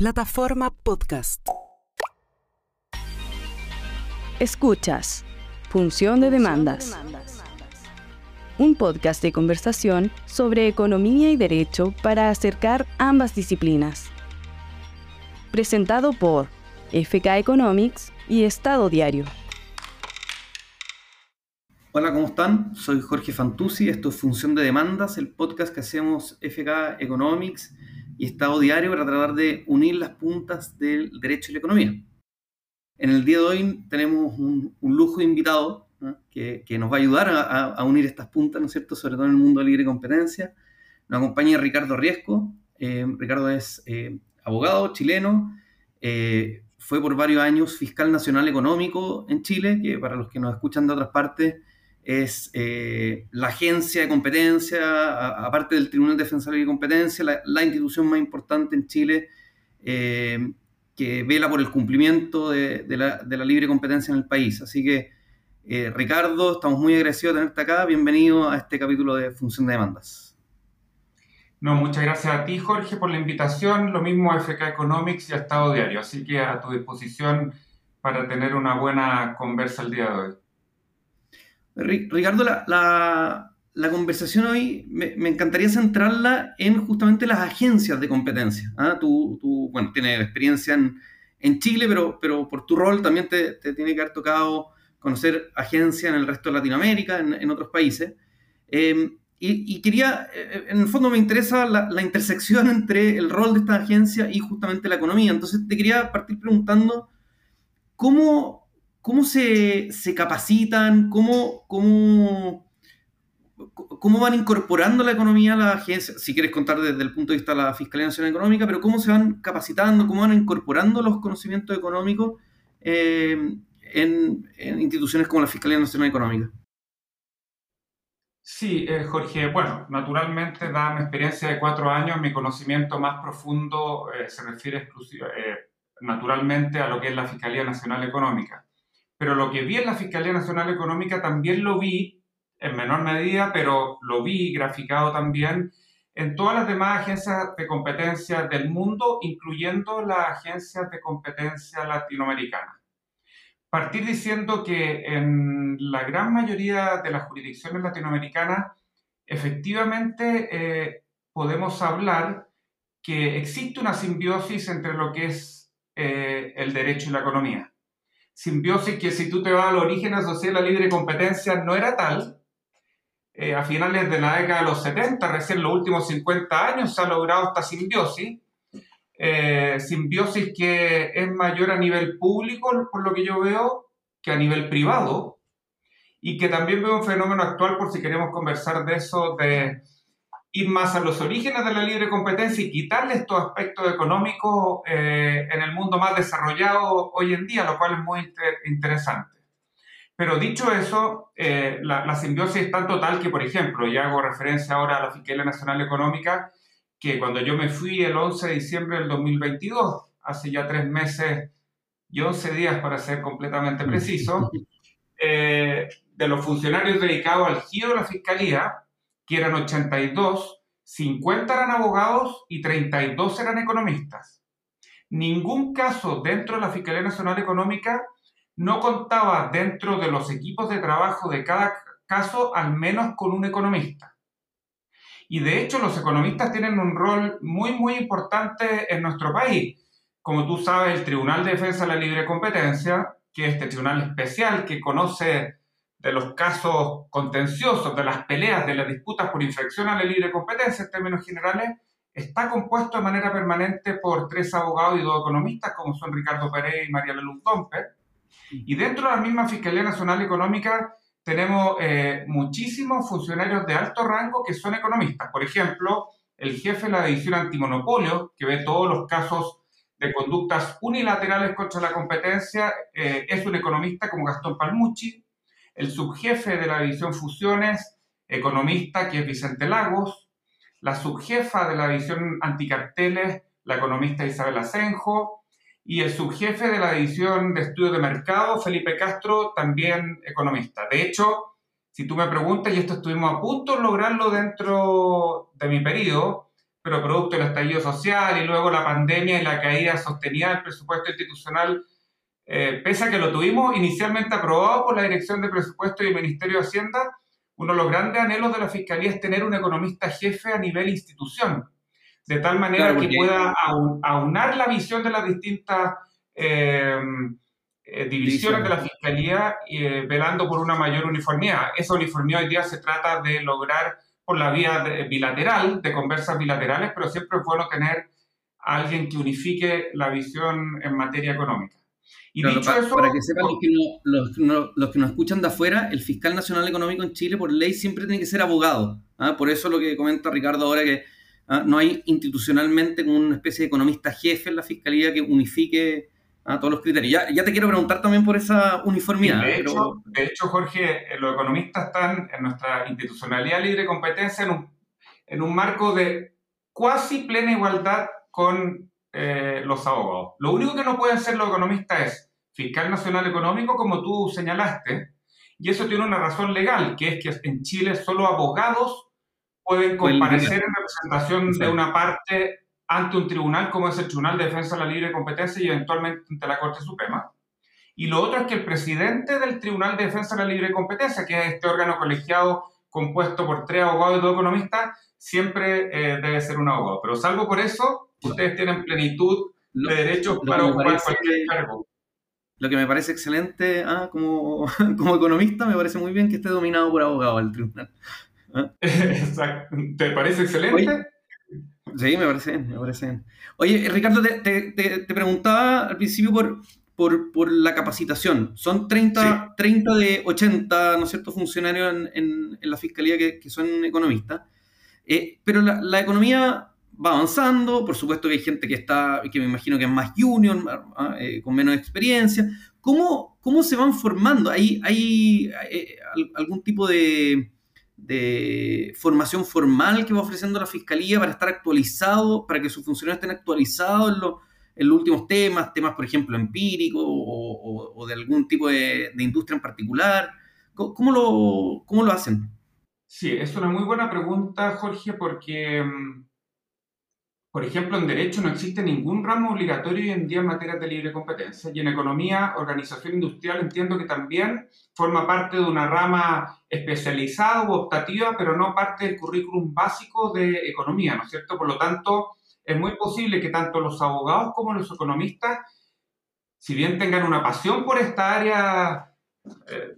Plataforma Podcast. Escuchas. Función de demandas. Un podcast de conversación sobre economía y derecho para acercar ambas disciplinas. Presentado por FK Economics y Estado Diario. Hola, ¿cómo están? Soy Jorge Fantuzzi, esto es Función de Demandas, el podcast que hacemos FK Economics y Estado Diario para tratar de unir las puntas del derecho y la economía. En el día de hoy tenemos un, lujo invitado que, nos va a ayudar a, unir estas puntas, ¿no es cierto?, sobre todo en el mundo de libre competencia. Nos acompaña Ricardo Riesco. Eh, Ricardo es eh, abogado chileno, eh, fue por varios años fiscal nacional económico en Chile, que para los que nos escuchan de otras partes es eh, la agencia de competencia, aparte del Tribunal Defensor de Competencia, la, institución más importante en Chile eh, que vela por el cumplimiento de, la, libre competencia en el país. Así que, eh, Ricardo, estamos muy agradecidos de tenerte acá. Bienvenido a este capítulo de Función de Demandas. No, muchas gracias a ti, Jorge, por la invitación. Lo mismo a FK Economics y a Estado Diario. Así que a tu disposición para tener una buena conversa el día de hoy. Ricardo, la, conversación hoy me, encantaría centrarla en justamente las agencias de competencia. ¿ah? Tú, bueno, tienes experiencia en, Chile, pero, pero por tu rol también te, tiene que haber tocado conocer agencias en el resto de Latinoamérica, en, otros países. Em, y, quería, eh, en el fondo me interesa la, la, intersección entre el rol de esta agencia y justamente la economía. Entonces te quería partir preguntando, ¿cómo, ¿Cómo se, capacitan? ¿Cómo, cómo, ¿Cómo van incorporando la economía a la agencia? Si quieres contar desde el punto de vista de la Fiscalía Nacional Económica, pero ¿cómo se van capacitando? ¿Cómo van incorporando los conocimientos económicos eh, en, instituciones como la Fiscalía Nacional Económica? Sí, eh, Jorge. Bueno, naturalmente, dada mi experiencia de cuatro años, mi conocimiento más profundo eh, se refiere exclusiva, naturalmente a lo que es la Fiscalía Nacional Económica. Pero lo que vi en la Fiscalía Nacional Económica también lo vi, en menor medida, pero lo vi graficado también en todas las demás agencias de competencia del mundo, incluyendo las agencias de competencia latinoamericanas. Partir diciendo que en la gran mayoría de las jurisdicciones latinoamericanas, efectivamente eh, podemos hablar que existe una simbiosis entre lo que es eh, el derecho y la economía simbiosis que si tú te vas al origen asociado a la libre competencia no era tal. Eh, a finales de la década de los 70, recién los últimos 50 años se ha logrado esta simbiosis. Eh, simbiosis que es mayor a nivel público, por lo que yo veo, que a nivel privado. Y que también veo un fenómeno actual, por si queremos conversar de eso, de ir más a los orígenes de la libre competencia y quitarle estos aspectos económicos eh, en el mundo más desarrollado hoy en día, lo cual es muy interesante. Pero dicho eso, eh, la, simbiosis es tan total que, por ejemplo, ya hago referencia ahora a la Fiscalía Nacional Económica, que cuando yo me fui el 11 de diciembre del 2022, hace ya tres meses y 11 días para ser completamente preciso, eh, de los funcionarios dedicados al giro de la Fiscalía, que eran 82, 50 eran abogados y 32 eran economistas. Ningún caso dentro de la Fiscalía Nacional Económica no contaba dentro de los equipos de trabajo de cada caso al menos con un economista. Y de hecho los economistas tienen un rol muy, muy importante en nuestro país. Como tú sabes, el Tribunal de Defensa de la Libre Competencia, que es este tribunal especial que conoce de los casos contenciosos, de las peleas, de las disputas por infracción a la libre competencia en términos generales, está compuesto de manera permanente por tres abogados y dos economistas, como son Ricardo Pérez y María Luz Domper. Y dentro de la misma Fiscalía Nacional Económica tenemos eh, muchísimos funcionarios de alto rango que son economistas. Por ejemplo, el jefe de la división antimonopolio, que ve todos los casos de conductas unilaterales contra la competencia, eh, es un economista como Gastón Palmucci el subjefe de la división fusiones, economista, que es Vicente Lagos, la subjefa de la división anticarteles, la economista Isabel Asenjo, y el subjefe de la división de estudios de mercado, Felipe Castro, también economista. De hecho, si tú me preguntas, y esto estuvimos a punto de lograrlo dentro de mi periodo, pero producto del estallido social y luego la pandemia y la caída sostenida del presupuesto institucional, eh, pese a que lo tuvimos inicialmente aprobado por la Dirección de Presupuesto y el Ministerio de Hacienda, uno de los grandes anhelos de la Fiscalía es tener un economista jefe a nivel institución, de tal manera que pueda aunar la visión de las distintas eh, eh, divisiones de la Fiscalía eh, velando por una mayor uniformidad. Esa uniformidad hoy día se trata de lograr por la vía bilateral, de conversas bilaterales, pero siempre es bueno tener a alguien que unifique la visión en materia económica. Y dicho para, eso, para que sepan los que, los, los que, nos escuchan de afuera, el fiscal nacional económico en Chile por ley siempre tiene que ser abogado. ¿ah? Por eso lo que comenta Ricardo ahora que ¿ah? no hay institucionalmente como una especie de economista jefe en la fiscalía que unifique a todos los criterios. Ya, ya, te quiero preguntar también por esa uniformidad. De, hecho, de hecho, Jorge, eh, los economistas están en nuestra institucionalidad libre competencia en un, en un marco de cuasi plena igualdad con eh, los abogados. Lo único que no pueden ser los economistas es fiscal nacional económico, como tú señalaste, y eso tiene una razón legal, que es que en Chile solo abogados pueden comparecer en representación de una parte ante un tribunal como es el Tribunal de Defensa de la Libre Competencia y eventualmente ante la Corte Suprema. Y lo otro es que el presidente del Tribunal de Defensa de la Libre Competencia, que es este órgano colegiado compuesto por tres abogados y dos economistas, siempre eh, debe ser un abogado. Pero salvo por eso, ustedes tienen plenitud de derechos para ocupar cualquier cargo. Lo que me parece excelente ah, como, como economista, me parece muy bien que esté dominado por abogados el tribunal. ¿Ah? Exacto. ¿Te parece excelente? Sí, me parece bien, me parece. Oye, Ricardo, te, te, te preguntaba al principio por, por, por, la capacitación. Son 30, 30 de 80, ¿no es cierto?, funcionarios en, en, en la fiscalía que, que son economistas. Eh, pero la, la, economía va avanzando, por supuesto que hay gente que está, que me imagino que es más junior, ¿ah? eh, con menos experiencia. ¿Cómo, ¿Cómo se van formando? ¿Hay, hay, eh, algún tipo de, de formación formal que va ofreciendo la Fiscalía para estar actualizado, para que sus funcionarios estén actualizados en, los últimos temas, temas por ejemplo empíricos o, de algún tipo de, de, industria en particular? ¿Cómo lo, ¿Cómo lo hacen? Sí, es una muy buena pregunta, Jorge, porque mm, por ejemplo, en Derecho no existe ningún ramo obligatorio hoy en día en materia de libre competencia y en Economía, Organización Industrial entiendo que también forma parte de una rama especializada o optativa, pero no parte del currículum básico de Economía, ¿no es cierto? Por lo tanto, es muy posible que tanto los abogados como los economistas, si bien tengan una pasión por esta área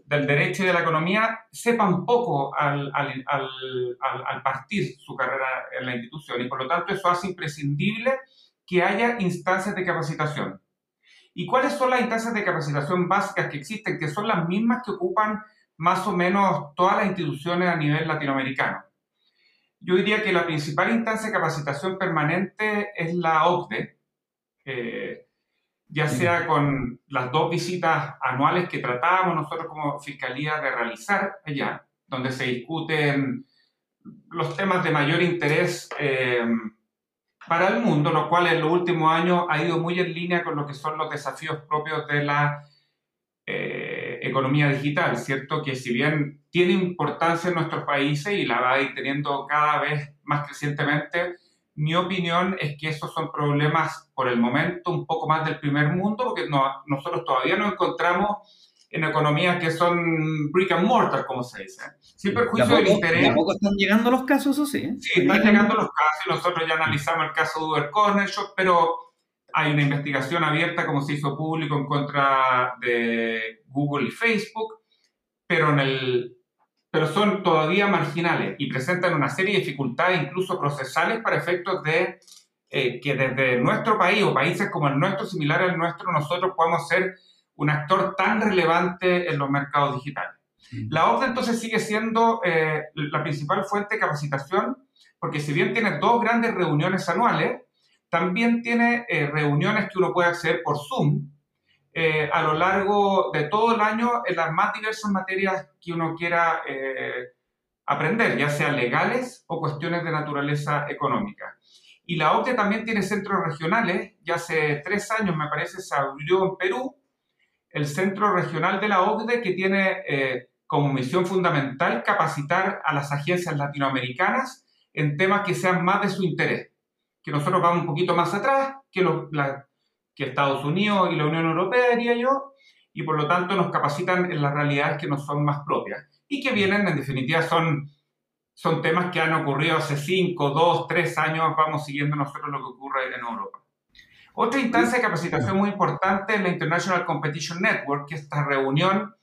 del derecho y de la economía sepan poco al, al, al, partir su carrera en la institución y por lo tanto eso hace imprescindible que haya instancias de capacitación. ¿Y cuáles son las instancias de capacitación básicas que existen? Que son las mismas que ocupan más o menos todas las instituciones a nivel latinoamericano. Yo diría que la principal instancia de capacitación permanente es la OCDE, eh, ya sea con las dos visitas anuales que tratábamos nosotros como Fiscalía de realizar allá, donde se discuten los temas de mayor interés eh, para el mundo, lo cual en los últimos años ha ido muy en línea con lo que son los desafíos propios de la eh, economía digital, ¿cierto? Que si bien tiene importancia en nuestros países y la va a ir teniendo cada vez más crecientemente, mi opinión es que esos son problemas por el momento un poco más del primer mundo, porque no, nosotros todavía no encontramos en economías que son brick and mortar, como se dice. Sin perjuicio del interés. ¿Tampoco están llegando los casos, o sí? Sí, están llegando los casos y nosotros ya analizamos el caso de Uber Corner Shop, pero hay una investigación abierta, como se hizo público, en contra de Google y Facebook, pero en el pero son todavía marginales y presentan una serie de dificultades, incluso procesales, para efectos de eh, que desde nuestro país o países como el nuestro, similar al nuestro, nosotros podamos ser un actor tan relevante en los mercados digitales. La OCDE entonces sigue siendo eh, la principal fuente de capacitación, porque si bien tiene dos grandes reuniones anuales, también tiene eh, reuniones que uno puede acceder por Zoom, eh, a lo largo de todo el año en las más diversas materias que uno quiera eh, aprender, ya sean legales o cuestiones de naturaleza económica. Y la OCDE también tiene centros regionales, ya hace tres años me parece se abrió en Perú el centro regional de la OCDE que tiene eh, como misión fundamental capacitar a las agencias latinoamericanas en temas que sean más de su interés. que nosotros vamos un poquito más atrás que, que Estados Unidos y la Unión Europea, diría yo, y por lo tanto nos capacitan en las realidades que nos son más propias y que vienen, en definitiva, son, son temas que han ocurrido hace 5, 2, 3 años, vamos siguiendo nosotros lo que ocurre en Europa. Otra instancia de capacitación muy importante es la International Competition Network, que es esta reunión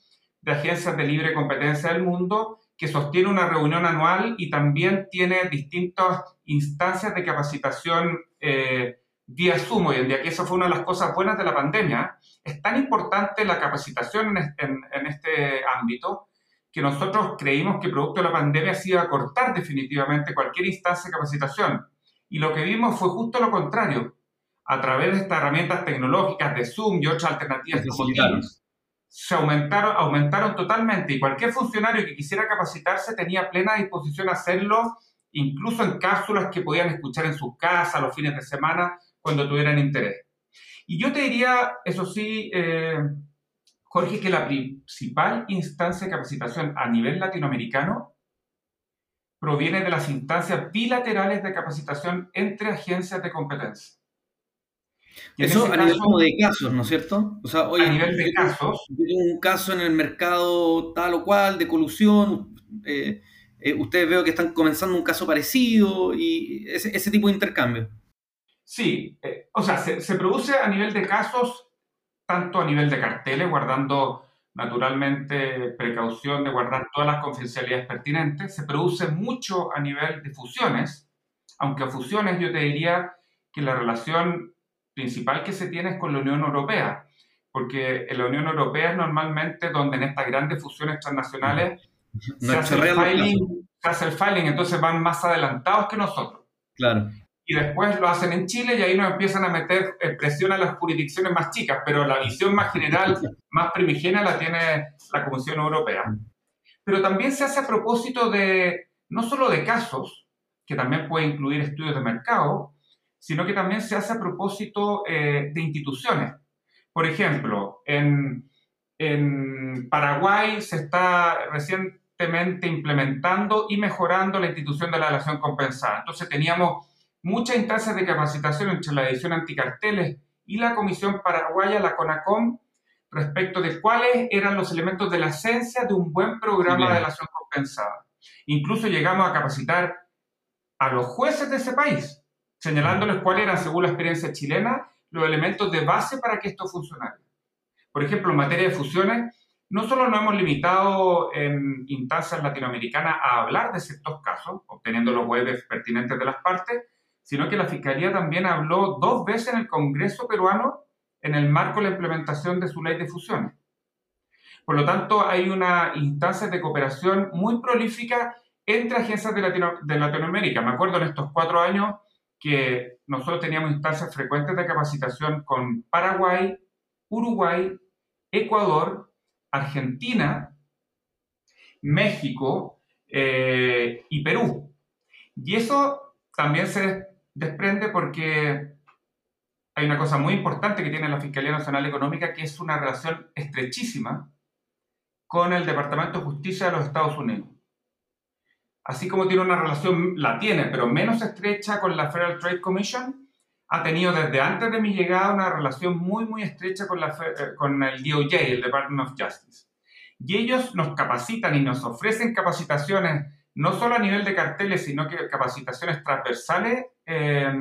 de agencias de libre competencia del mundo, que sostiene una reunión anual y también tiene distintas instancias de capacitación eh, vía Zoom hoy en día, que eso fue una de las cosas buenas de la pandemia. Es tan importante la capacitación en, este ámbito que nosotros creímos que producto de la pandemia se iba a cortar definitivamente cualquier instancia de capacitación. Y lo que vimos fue justo lo contrario a través de estas herramientas tecnológicas de Zoom y otras alternativas se aumentaron, aumentaron totalmente y cualquier funcionario que quisiera capacitarse tenía plena disposición a hacerlo, incluso en cápsulas que podían escuchar en sus casas los fines de semana cuando tuvieran interés. Y yo te diría, eso sí, eh, Jorge, que la principal instancia de capacitación a nivel latinoamericano proviene de las instancias bilaterales de capacitación entre agencias de competencia. Eso a nivel de casos, ¿no es cierto? O sea, a nivel de casos. Un caso en el mercado tal o cual, de colusión, eh, eh, ustedes veo que están comenzando un caso parecido y ese, tipo de intercambio. Sí, eh, o sea, se, se, produce a nivel de casos, tanto a nivel de carteles, guardando naturalmente precaución de guardar todas las confidencialidades pertinentes, se produce mucho a nivel de fusiones, aunque a fusiones yo te diría que la relación principal que se tiene es con la Unión Europea, porque en la Unión Europea es normalmente donde en estas grandes fusiones transnacionales se, hace el filing, se hace el filing, entonces van más adelantados que nosotros. Claro. Y después lo hacen en Chile y ahí nos empiezan a meter eh, presión a las jurisdicciones más chicas, pero la visión más general, más primigenia la tiene la Comisión Europea. Pero también se hace a propósito de, no solo de casos, que también puede incluir estudios de mercado, sino que también se hace a propósito eh, de instituciones. Por ejemplo, en, en Paraguay se está recientemente implementando y mejorando la institución de la relación compensada. Entonces teníamos muchas instancias de capacitación entre la edición anticarteles y la Comisión Paraguaya, la CONACOM, respecto de cuáles eran los elementos de la esencia de un buen programa de relación compensada. Incluso llegamos a capacitar a los jueces de ese país señalándoles cuáles eran, según la experiencia chilena, los elementos de base para que esto funcionara. Por ejemplo, en materia de fusiones, no solo nos hemos limitado en instancias latinoamericanas a hablar de ciertos casos, obteniendo los webs pertinentes de las partes, sino que la Fiscalía también habló dos veces en el Congreso peruano en el marco de la implementación de su ley de fusiones. Por lo tanto, hay una instancia de cooperación muy prolífica entre agencias de, Latinoamérica. Me acuerdo en estos cuatro años que nosotros teníamos instancias frecuentes de capacitación con Paraguay, Uruguay, Ecuador, Argentina, México eh, y Perú. Y eso también se desprende porque hay una cosa muy importante que tiene la Fiscalía Nacional Económica, que es una relación estrechísima con el Departamento de Justicia de los Estados Unidos así como tiene una relación, la tiene, pero menos estrecha con la Federal Trade Commission, ha tenido desde antes de mi llegada una relación muy, muy estrecha con, eh, el DOJ, el Department of Justice. Y ellos nos capacitan y nos ofrecen capacitaciones, no solo a nivel de carteles, sino que capacitaciones transversales eh,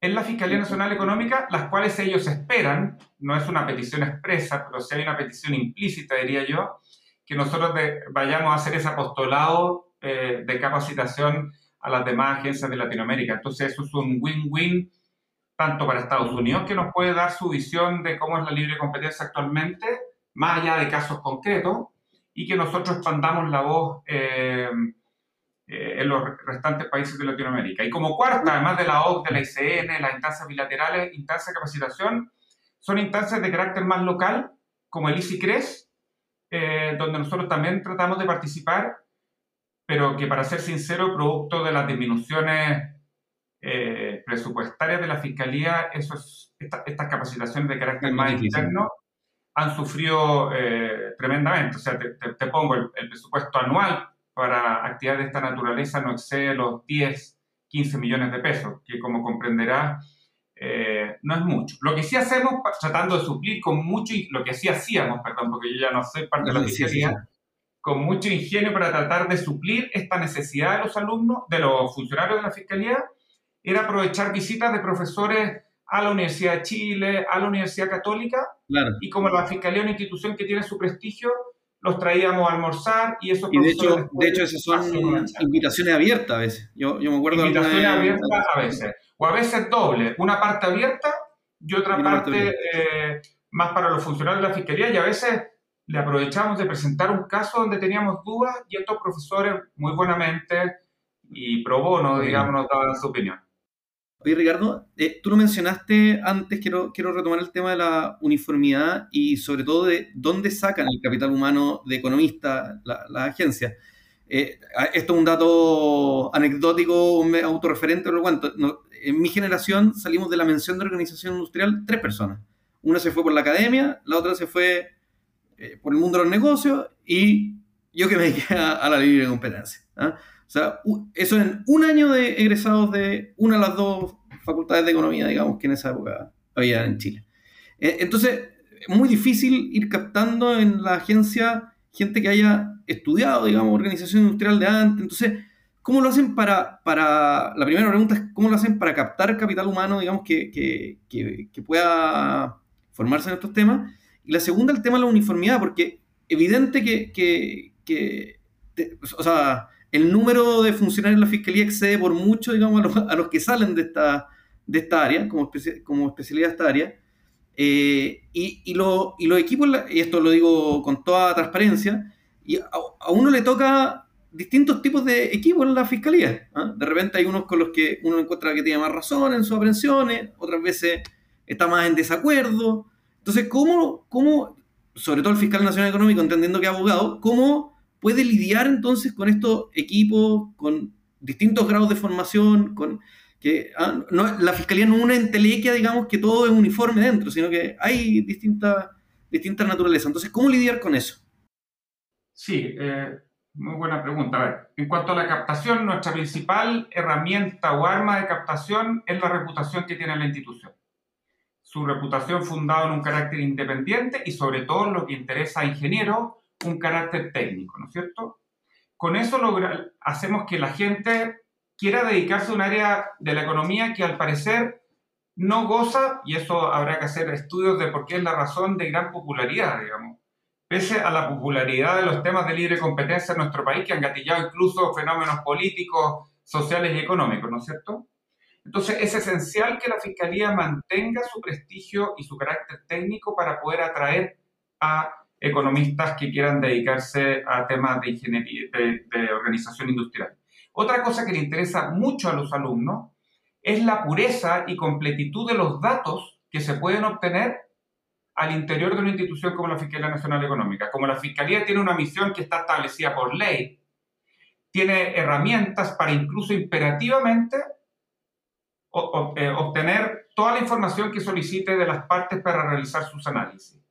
en la Fiscalía Nacional Económica, las cuales ellos esperan, no es una petición expresa, pero sí hay una petición implícita, diría yo, que nosotros vayamos a hacer ese apostolado eh, de capacitación a las demás agencias de Latinoamérica. Entonces eso es un win-win tanto para Estados Unidos, que nos puede dar su visión de cómo es la libre competencia actualmente, más allá de casos concretos, y que nosotros expandamos la voz eh, eh, en los restantes países de Latinoamérica. Y como cuarta, además de la OCDE, de la ICN, las instancias bilaterales, instancias de capacitación, son instancias de carácter más local, como el ICICRES, donde nosotros también tratamos de participar pero que para ser sincero, producto de las disminuciones eh, presupuestarias de la Fiscalía, esos, estas capacitaciones de carácter más interno han sufrido eh, tremendamente. O sea, te, pongo el, presupuesto anual para actividades de esta naturaleza no excede los 10, 15 millones de pesos, que como comprenderá eh, no es mucho. Lo que sí hacemos, tratando de suplir con mucho, lo que sí hacíamos, perdón, porque yo ya no soy parte de la fiscalía, con mucho ingenio para tratar de suplir esta necesidad de los alumnos, de los funcionarios de la fiscalía, era aprovechar visitas de profesores a la Universidad de Chile, a la Universidad Católica, y como la fiscalía es una institución que tiene su prestigio, los traíamos a almorzar y eso Y de hecho, de hecho esas son invitaciones abiertas a veces. Yo, yo me acuerdo Invitaciones abiertas a veces. O a veces doble. Una parte abierta y otra parte eh, más para los funcionarios de la fiscalía y a veces le aprovechamos de presentar un caso donde teníamos dudas y estos profesores muy buenamente y pro bono, digamos, nos daban su opinión. Oye, Ricardo, eh, tú lo mencionaste antes, quiero, quiero retomar el tema de la uniformidad y sobre todo de dónde sacan el capital humano de economistas las la agencias. Eh, esto es un dato anecdótico, autorreferente, lo cuento. en mi generación salimos de la mención de organización industrial tres personas. Una se fue por la academia, la otra se fue eh, por el mundo de los negocios y yo que me dediqué a, la libre competencia. ¿ah? O sea, eso en un año de egresados de una de las dos facultades de economía, digamos, que en esa época había en Chile. Eh, entonces, es muy difícil ir captando en la agencia gente que haya estudiado, digamos, organización industrial de antes. Entonces, ¿cómo lo hacen para, para, la primera pregunta es, ¿cómo lo hacen para captar capital humano, digamos, que, que, que, pueda formarse en estos temas? Y la segunda, el tema de la uniformidad, porque evidente que, que o sea, el número de funcionarios en la fiscalía excede por mucho, digamos, a los, que salen de esta, de esta área, como, como especialidad de esta área. Eh, y, y, los equipos, y esto lo digo con toda transparencia, y a, uno le toca distintos tipos de equipos en la fiscalía. ¿ah? De repente hay unos con los que uno encuentra que tiene más razón en sus aprehensiones, otras veces está más en desacuerdo. Entonces, ¿cómo, cómo sobre todo el fiscal nacional económico, entendiendo que es abogado, cómo puede lidiar entonces con estos equipos, con distintos grados de formación, con que ah, la fiscalía no es una entelequia, digamos, que todo es uniforme dentro, sino que hay distintas distintas naturalezas. Entonces, ¿cómo lidiar con eso? Sí, eh, muy buena pregunta. A ver, en cuanto a la captación, nuestra principal herramienta o arma de captación es la reputación que tiene la institución. Su reputación fundada en un carácter independiente y sobre todo lo que interesa a ingenieros un carácter técnico, ¿no es cierto? Con eso logra, hacemos que la gente quiera dedicarse a un área de la economía que al parecer no goza, y eso habrá que hacer estudios de por qué es la razón de gran popularidad, digamos. Pese a la popularidad de los temas de libre competencia en nuestro país, que han gatillado incluso fenómenos políticos, sociales y económicos, ¿no es cierto? Entonces es esencial que la Fiscalía mantenga su prestigio y su carácter técnico para poder atraer a economistas que quieran dedicarse a temas de ingeniería, de, organización industrial. Otra cosa que le interesa mucho a los alumnos es la pureza y completitud de los datos que se pueden obtener al interior de una institución como la Fiscalía Nacional Económica. Como la Fiscalía tiene una misión que está establecida por ley, tiene herramientas para incluso imperativamente eh, obtener toda la información que solicite de las partes para realizar sus análisis.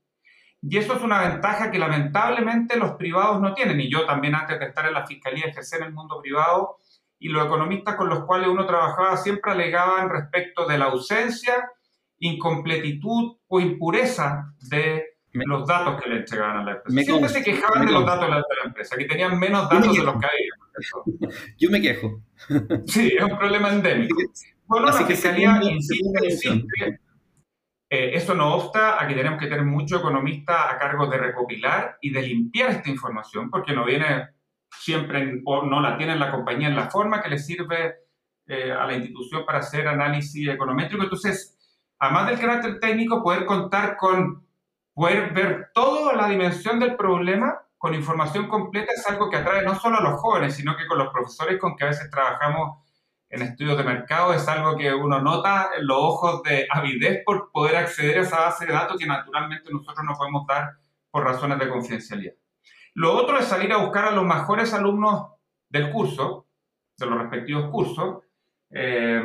Y eso es una ventaja que lamentablemente los privados no tienen. Y yo también antes de estar en la fiscalía ejercí en el mundo privado y los economistas con los cuales uno trabajaba siempre alegaban respecto de la ausencia, incompletitud o impureza de los datos que le entregaban a la empresa. siempre se quejaban de los datos de la, empresa, que tenían menos datos de los que había. Yo me quejo. Sí, es un problema endémico. Bueno, la fiscalía insiste, insiste eh, eso no obsta a que tenemos que tener mucho economista a cargo de recopilar y de limpiar esta información, porque no viene siempre o no la tiene la compañía en la forma que le sirve eh, a la institución para hacer análisis econométrico. Entonces, además del carácter técnico, poder contar con, poder ver toda la dimensión del problema con información completa es algo que atrae no solo a los jóvenes, sino que con los profesores con que a veces trabajamos en estudios de mercado es algo que uno nota en los ojos de avidez por poder acceder a esa base de datos que naturalmente nosotros no podemos dar por razones de confidencialidad. Lo otro es salir a buscar a los mejores alumnos del curso, de los respectivos cursos, eh,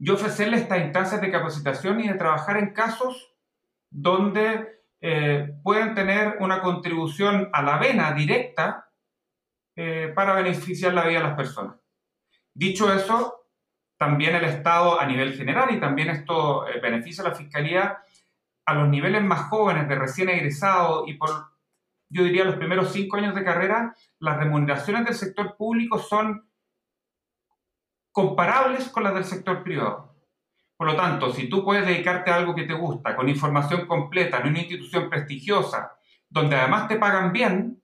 y ofrecerles estas instancias de capacitación y de trabajar en casos donde eh, pueden tener una contribución a la vena directa eh, para beneficiar la vida de las personas. Dicho eso, también el Estado a nivel general, y también esto eh, beneficia a la Fiscalía, a los niveles más jóvenes de recién egresado y por, yo diría, los primeros cinco años de carrera, las remuneraciones del sector público son comparables con las del sector privado. Por lo tanto, si tú puedes dedicarte a algo que te gusta, con información completa, en una institución prestigiosa, donde además te pagan bien,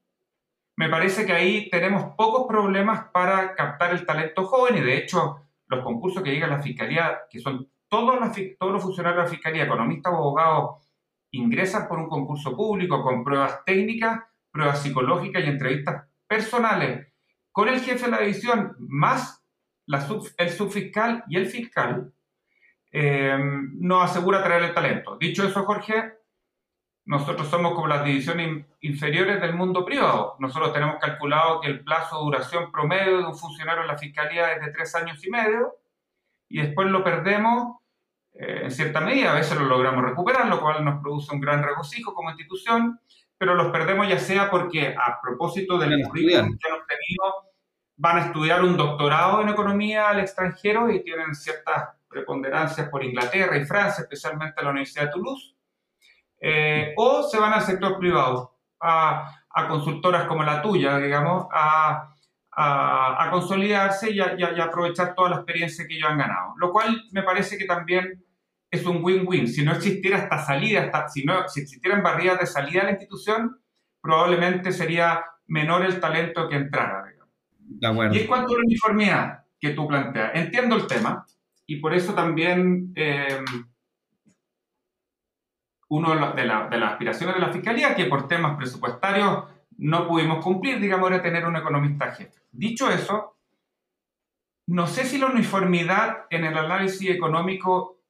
me parece que ahí tenemos pocos problemas para captar el talento joven y de hecho los concursos que llega a la Fiscalía, que son todos, todos los funcionarios de la Fiscalía, economistas o abogados, ingresan por un concurso público con pruebas técnicas, pruebas psicológicas y entrevistas personales con el jefe de la división, más el subfiscal y el fiscal, eh, nos asegura traer el talento. Dicho eso, Jorge, nosotros somos como las divisiones inferiores del mundo privado. Nosotros tenemos calculado que el plazo de duración promedio de un funcionario en la fiscalía es de tres años y medio y después lo perdemos eh, en cierta medida. A veces lo logramos recuperar, lo cual nos produce un gran regocijo como institución, pero los perdemos ya sea porque a propósito del currículum que hemos tenido, van a estudiar un doctorado en economía al extranjero y tienen ciertas preponderancias por Inglaterra y Francia, especialmente la Universidad de Toulouse eh, o se van al sector privado, a, consultoras como la tuya, digamos, a, consolidarse y, a, aprovechar toda la experiencia que ellos han ganado. Lo cual me parece que también es un win-win. Si no existiera esta salida, si, no, si existieran barreras de salida a la institución, probablemente sería menor el talento que entrara. Y en cuanto a la uniformidad que tú planteas, entiendo el tema y por eso también... Eh, una de, las aspiraciones de la Fiscalía, que por temas presupuestarios no pudimos cumplir, digamos, era tener un economista jefe. Dicho eso, no sé si la uniformidad en el análisis económico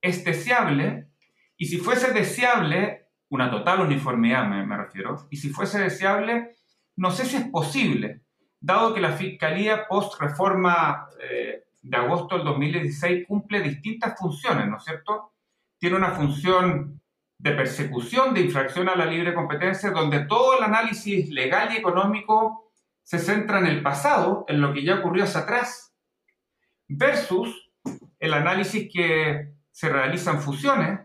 es deseable, y si fuese deseable, una total uniformidad me, refiero, y si fuese deseable, no sé si es posible, dado que la Fiscalía post-reforma eh, de agosto del 2016 cumple distintas funciones, ¿no es cierto? Tiene una función de persecución, de infracción a la libre competencia, donde todo el análisis legal y económico se centra en el pasado, en lo que ya ocurrió hacia atrás, versus el análisis que se realiza en fusiones,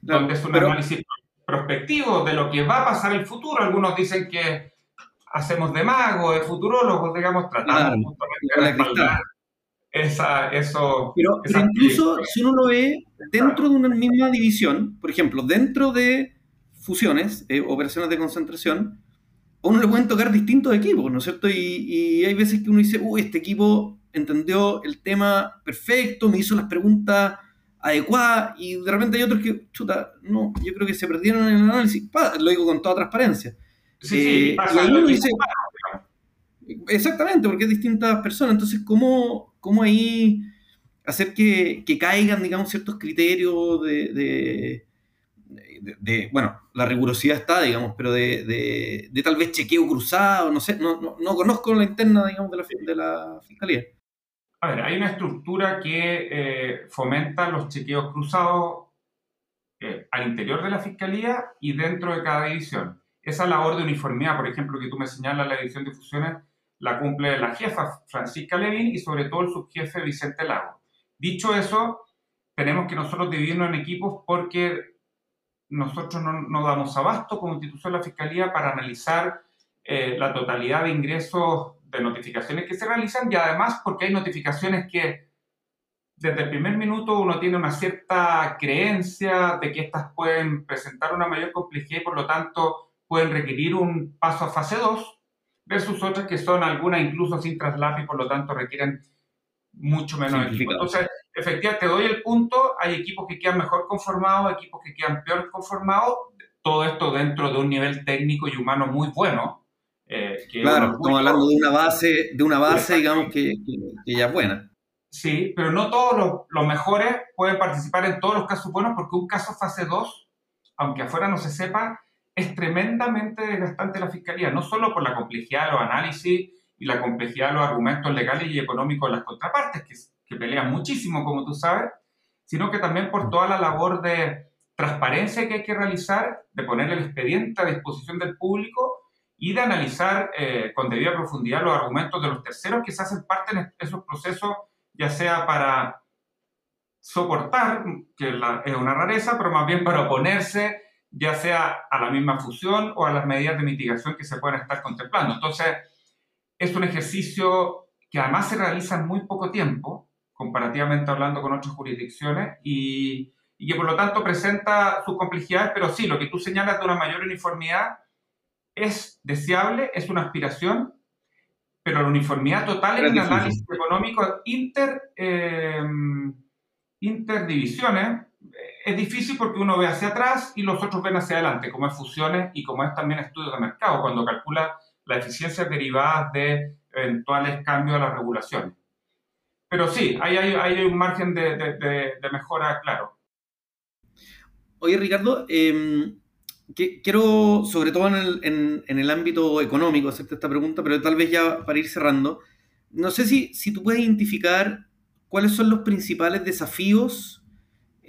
donde es un análisis prospectivo de lo que va a pasar en el futuro. Algunos dicen que hacemos de mago, de futurólogos, digamos, tratando de esa, eso. Pero, incluso si uno lo ve dentro de una misma división, por ejemplo, dentro de fusiones, eh, operaciones de concentración, a uno le pueden tocar distintos equipos, ¿no es cierto? Y, hay veces que uno dice, uy, este equipo entendió el tema perfecto, me hizo las preguntas adecuadas, y de repente hay otros que, chuta, no, yo creo que se perdieron en el análisis, lo digo con toda transparencia. Sí, sí, eh, pasa, y uno dice, Exactamente, porque es distintas personas. Entonces, ¿cómo, cómo ahí hacer que, caigan, digamos, ciertos criterios de, de, bueno, la rigurosidad está, digamos, pero de, tal vez chequeo cruzado, no sé, no, no, conozco la interna, digamos, de la, de la Fiscalía. A ver, hay una estructura que eh, fomenta los chequeos cruzados eh, al interior de la Fiscalía y dentro de cada división. Esa labor de uniformidad, por ejemplo, que tú me señalas, la división de fusiones, la cumple la jefa Francisca Levin y sobre todo el subjefe Vicente Lago. Dicho eso, tenemos que nosotros dividirnos en equipos porque nosotros no, damos abasto como institución de la Fiscalía para analizar eh, la totalidad de ingresos de notificaciones que se realizan y además porque hay notificaciones que desde el primer minuto uno tiene una cierta creencia de que estas pueden presentar una mayor complejidad y por lo tanto pueden requerir un paso a fase 2 versus otras que son algunas incluso sin traslado y por lo tanto requieren mucho menos equipo. Entonces, efectivamente, te doy el punto, hay equipos que quedan mejor conformados, equipos que quedan peor conformados, todo esto dentro de un nivel técnico y humano muy bueno. Eh, claro, estamos hablando de una base, de una base digamos, que, ya es buena. Sí, pero no todos los, los, mejores pueden participar en todos los casos buenos porque un caso fase 2, aunque afuera no se sepa, es tremendamente desgastante la fiscalía, no solo por la complejidad de los análisis y la complejidad de los argumentos legales y económicos de las contrapartes, que, que pelean muchísimo, como tú sabes, sino que también por toda la labor de transparencia que hay que realizar, de poner el expediente a disposición del público y de analizar eh, con debida profundidad los argumentos de los terceros que se hacen parte en esos procesos, ya sea para soportar, que es una rareza, pero más bien para oponerse, ya sea a la misma fusión o a las medidas de mitigación que se pueden estar contemplando. Entonces, es un ejercicio que además se realiza en muy poco tiempo, comparativamente hablando con otras jurisdicciones, y, y que por lo tanto presenta sus complejidades, pero sí, lo que tú señalas de una mayor uniformidad es deseable, es una aspiración, pero la uniformidad total en el análisis económico inter, eh, interdivisiones es difícil porque uno ve hacia atrás y los otros ven hacia adelante, como es fusiones y como es también estudio de mercado, cuando calcula las eficiencias derivadas de eventuales cambios a las regulaciones. Pero sí, hay, hay, un margen de, de, mejora claro. Oye, Ricardo, eh, quiero, sobre todo en el, en, el, ámbito económico, hacerte esta pregunta, pero tal vez ya para ir cerrando, no sé si, si tú puedes identificar cuáles son los principales desafíos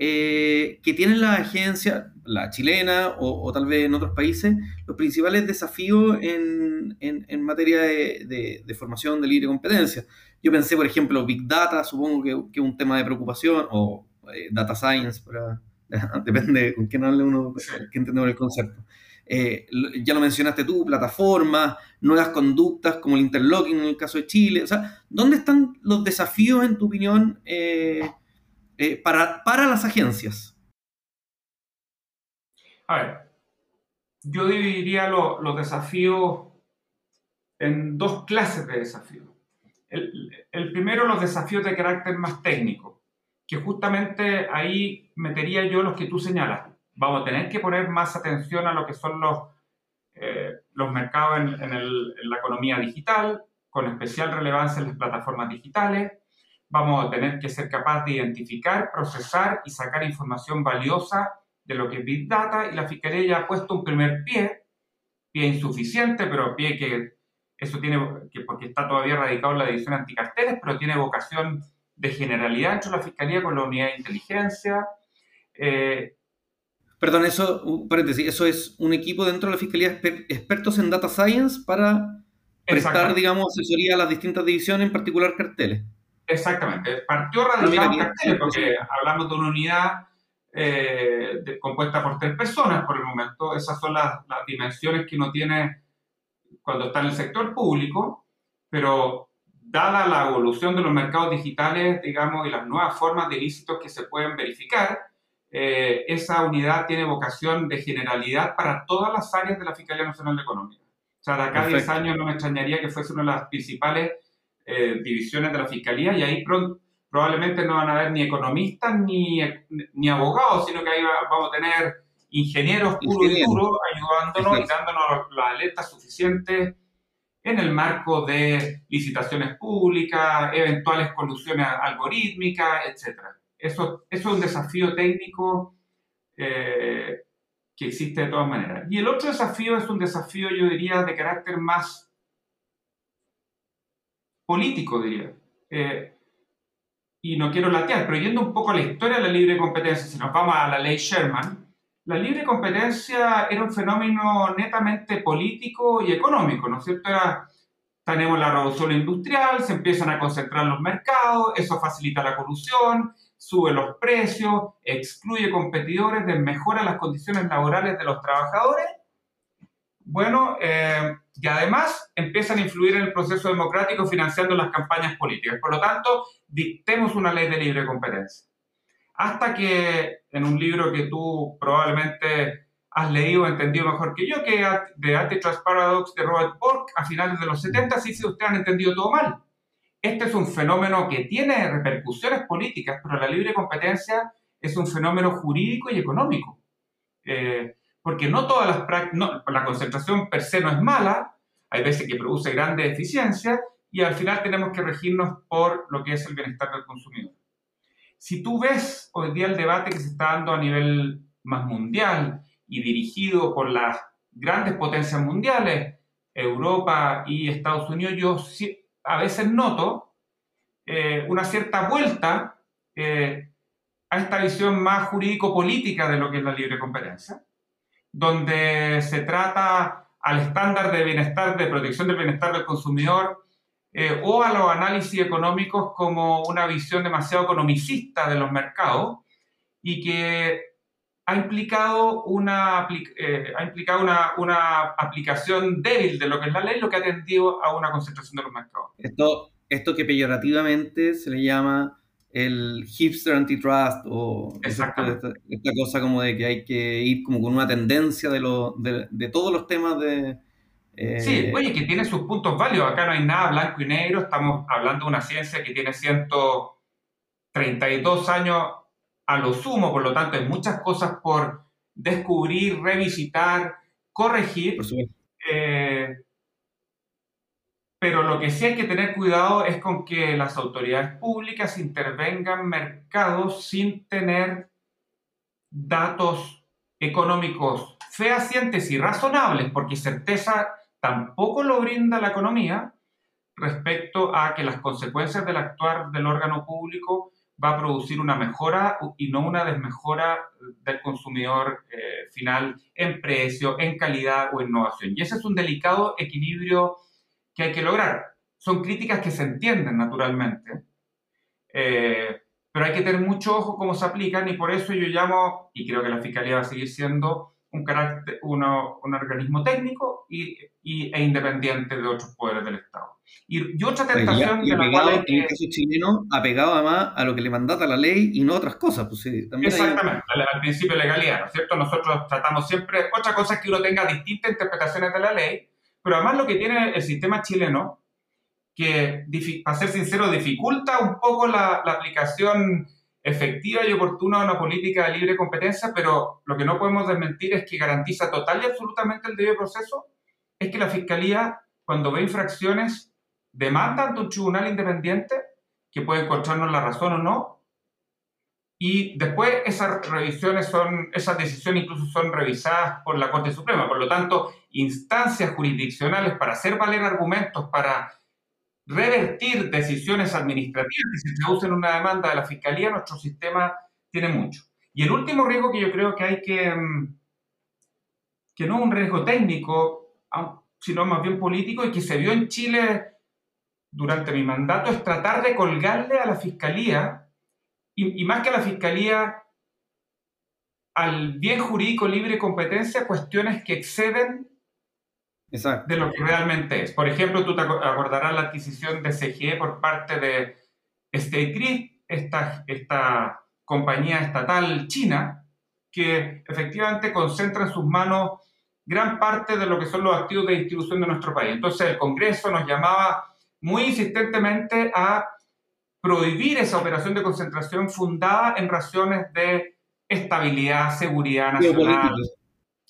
eh, que tienen la agencia, la chilena o, tal vez en otros países, los principales desafíos en, en, materia de, de, formación de libre competencia. Yo pensé, por ejemplo, Big Data, supongo que, que es un tema de preocupación, o eh, Data Science, para, depende con quién hable uno, qué entendemos el concepto. Eh, ya lo mencionaste tú, plataformas, nuevas conductas como el interlocking en el caso de Chile. O sea, ¿dónde están los desafíos, en tu opinión, eh, para, las agencias? A ver, yo dividiría los desafíos en dos clases de desafíos. El, primero, los desafíos de carácter más técnico que justamente ahí metería yo los que tú señalas. Vamos a tener que poner más atención a lo que son los, eh, los mercados en, la economía digital, con especial relevancia en las plataformas digitales. Vamos a tener que ser capaz de identificar, procesar y sacar información valiosa de lo que es Big Data y la Fiscalía ya ha puesto un primer pie, pie insuficiente, pero pie que eso tiene, que porque está todavía radicado en la división anticarteles, pero tiene vocación de generalidad dentro de la Fiscalía con la unidad de inteligencia. Eh, Perdón, eso, paréntesis, eso es un equipo dentro de la Fiscalía expertos en Data Science para prestar, digamos, asesoría a las distintas divisiones, en particular carteles. Exactamente. Partió radicado carteles porque hablamos de una unidad eh, compuesta por tres personas por el momento. Esas son las, las dimensiones que uno tiene cuando está en el sector público, pero dada la evolución de los mercados digitales, digamos, y las nuevas formas de ilícitos que se pueden verificar, eh, esa unidad tiene vocación de generalidad para todas las áreas de la Fiscalía Nacional de Económica. O sea, de acá a 10 años no me extrañaría que fuese una de las principales eh, divisiones de la Fiscalía y ahí probablemente no van a haber ni economistas ni, ni abogados, sino que ahí vamos a tener ingenieros puros y duros ayudándonos y dándonos las alertas suficientes en el marco de licitaciones públicas, eventuales colusiones algorítmicas, etc. Eso, eso es un desafío técnico eh, que existe de todas maneras. Y el otro desafío es un desafío, yo diría, de carácter más político, diría. Eh, y no quiero latear, pero yendo un poco a la historia de la libre competencia, si nos vamos a la ley Sherman, la libre competencia era un fenómeno netamente político y económico, ¿no es cierto? Era, tenemos la revolución industrial, se empiezan a concentrar los mercados, eso facilita la corrupción, sube los precios, excluye competidores, desmejora las condiciones laborales de los trabajadores. Bueno, eh, y además empiezan a influir en el proceso democrático financiando las campañas políticas. Por lo tanto, dictemos una ley de libre competencia hasta que en un libro que tú probablemente has leído o entendido mejor que yo, que de Antitrust Paradox de Robert Bork a finales de los 70, sí, sí, ustedes han entendido todo mal. Este es un fenómeno que tiene repercusiones políticas, pero la libre competencia es un fenómeno jurídico y económico. Eh, porque no todas las la concentración per se no es mala, hay veces que produce grandes eficiencias y al final tenemos que regirnos por lo que es el bienestar del consumidor. Si tú ves hoy día el debate que se está dando a nivel más mundial y dirigido por las grandes potencias mundiales, Europa y Estados Unidos, yo a veces noto eh, una cierta vuelta eh, a esta visión más jurídico-política de lo que es la libre competencia, donde se trata al estándar de bienestar, de protección del bienestar del consumidor, eh, o a los análisis económicos como una visión demasiado economicista de los mercados y que ha implicado una, eh, ha implicado una, una, aplicación débil de lo que es la ley, lo que ha tendido a una concentración de los mercados. Esto, esto que peyorativamente se le llama el hipster antitrust o esta, esta, cosa como de que hay que ir como con una tendencia de, lo, de, de todos los temas de... Eh, sí, oye, que tiene sus puntos válidos. Acá no hay nada blanco y negro. Estamos hablando de una ciencia que tiene 132 años a lo sumo, por lo tanto, hay muchas cosas por descubrir, revisitar, corregir. Por eh, pero lo que sí hay que tener cuidado es con que las autoridades públicas intervengan mercados sin tener datos económicos fehacientes y razonables, porque certeza tampoco lo brinda la economía respecto a que las consecuencias del actuar del órgano público va a producir una mejora y no una desmejora del consumidor eh, final en precio, en calidad o innovación. Y ese es un delicado equilibrio que hay que lograr. Son críticas que se entienden naturalmente, eh, pero hay que tener mucho ojo cómo se aplican y por eso yo llamo, y creo que la Fiscalía va a seguir siendo un, carácter, uno, un organismo técnico y, y, e independiente de otros poderes del Estado. Y, otra tentación y, apegado, en el caso chileno, apegado además a lo que le mandata la ley y no a otras cosas. Pues, exactamente, al, principio de legalidad, ¿no es cierto? Nosotros tratamos siempre, otra cosa es que uno tenga distintas interpretaciones de la ley, pero además lo que tiene el sistema chileno, que, para ser sincero, dificulta un poco la, aplicación efectiva y oportuna de una política de libre competencia, pero lo que no podemos desmentir es que garantiza total y absolutamente el debido proceso, es que la Fiscalía, cuando ve infracciones, demanda ante un tribunal independiente que puede encontrarnos la razón o no, y después esas revisiones son, esas decisiones incluso son revisadas por la Corte Suprema. Por lo tanto, instancias jurisdiccionales para hacer valer argumentos, para revertir decisiones administrativas que se traducen en una demanda de la Fiscalía, nuestro sistema tiene mucho. Y el último riesgo que yo creo que hay que, mm, que no es un riesgo técnico, sino más bien político, y que se vio en Chile durante mi mandato, es tratar de colgarle a la Fiscalía y, más que la Fiscalía, al bien jurídico libre competencia, cuestiones que exceden de lo que realmente es. Por ejemplo, tú te acordarás la adquisición de CGE por parte de State Grid, esta, esta compañía estatal china, que efectivamente concentra en sus manos gran parte de lo que son los activos de distribución de nuestro país. Entonces el Congreso nos llamaba muy insistentemente a prohibir esa operación de concentración fundada en razones de estabilidad, seguridad nacional.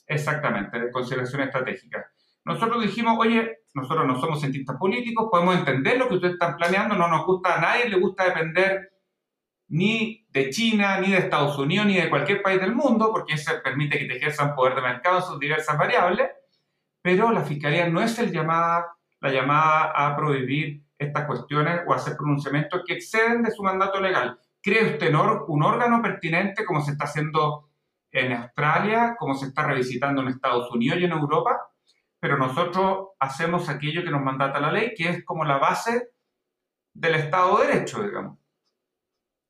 Exactamente, de consideración estratégica. Nosotros dijimos, oye, nosotros no somos cientistas políticos, podemos entender lo que ustedes están planeando, no nos gusta a nadie, le gusta depender ni de China, ni de Estados Unidos, ni de cualquier país del mundo, porque eso permite que te ejerzan poder de mercado en sus diversas variables, pero la Fiscalía no es el llamada, la llamada a prohibir estas cuestiones o hacer pronunciamientos que exceden de su mandato legal. ¿Cree usted un órgano pertinente como se está haciendo en Australia, como se está revisitando en Estados Unidos y en Europa? Pero nosotros hacemos aquello que nos mandata la ley, que es como la base del Estado de Derecho, digamos.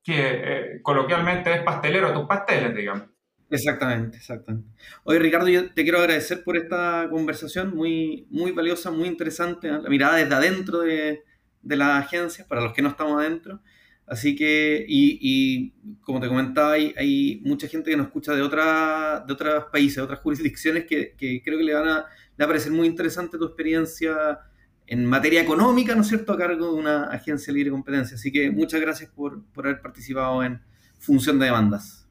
Que eh, coloquialmente es pastelero a tus pasteles, digamos. Exactamente, exactamente. Oye, Ricardo, yo te quiero agradecer por esta conversación muy, muy valiosa, muy interesante, la mirada desde adentro de, de las agencias, para los que no estamos adentro. Así que, y, como te comentaba, hay, hay, mucha gente que nos escucha de, otra, de otros países, de otras jurisdicciones, que, creo que le van a, le va a parecer muy interesante tu experiencia en materia económica, ¿no es cierto?, a cargo de una agencia libre competencia. Así que muchas gracias por, por haber participado en Función de Demandas.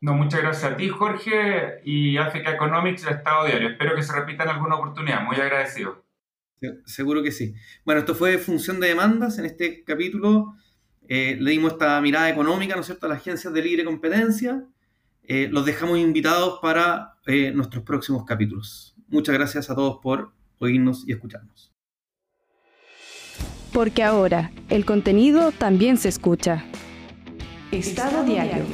No, muchas gracias a ti, Jorge, y Africa Economics, el Estado Diario. Espero que se repita en alguna oportunidad. Muy agradecido. Seguro que sí. Bueno, esto fue función de demandas. En este capítulo eh, le dimos esta mirada económica, ¿no es a las agencias de libre competencia. Eh, los dejamos invitados para eh, nuestros próximos capítulos. Muchas gracias a todos por oírnos y escucharnos. Porque ahora el contenido también se escucha. Estado diario.